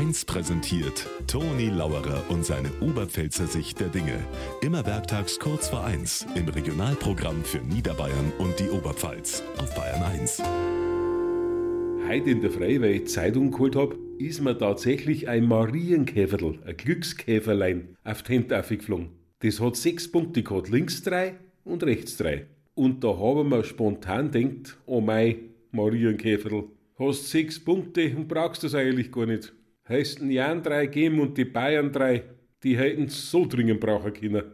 1 präsentiert Toni Lauerer und seine Oberpfälzer Sicht der Dinge. Immer werktags kurz vor 1 im Regionalprogramm für Niederbayern und die Oberpfalz auf Bayern 1. Heute in der Frei, weil ich Zeitung geholt hab, ist mir tatsächlich ein Marienkäferl, ein Glückskäferlein, auf die Hände aufgeflogen. Das hat sechs Punkte gehabt, links drei und rechts drei. Und da haben wir spontan denkt, oh mein Marienkäferl, hast sechs Punkte und brauchst das eigentlich gar nicht. Heißt Jan drei geben und die Bayern drei, die hätten so dringend brauchen können.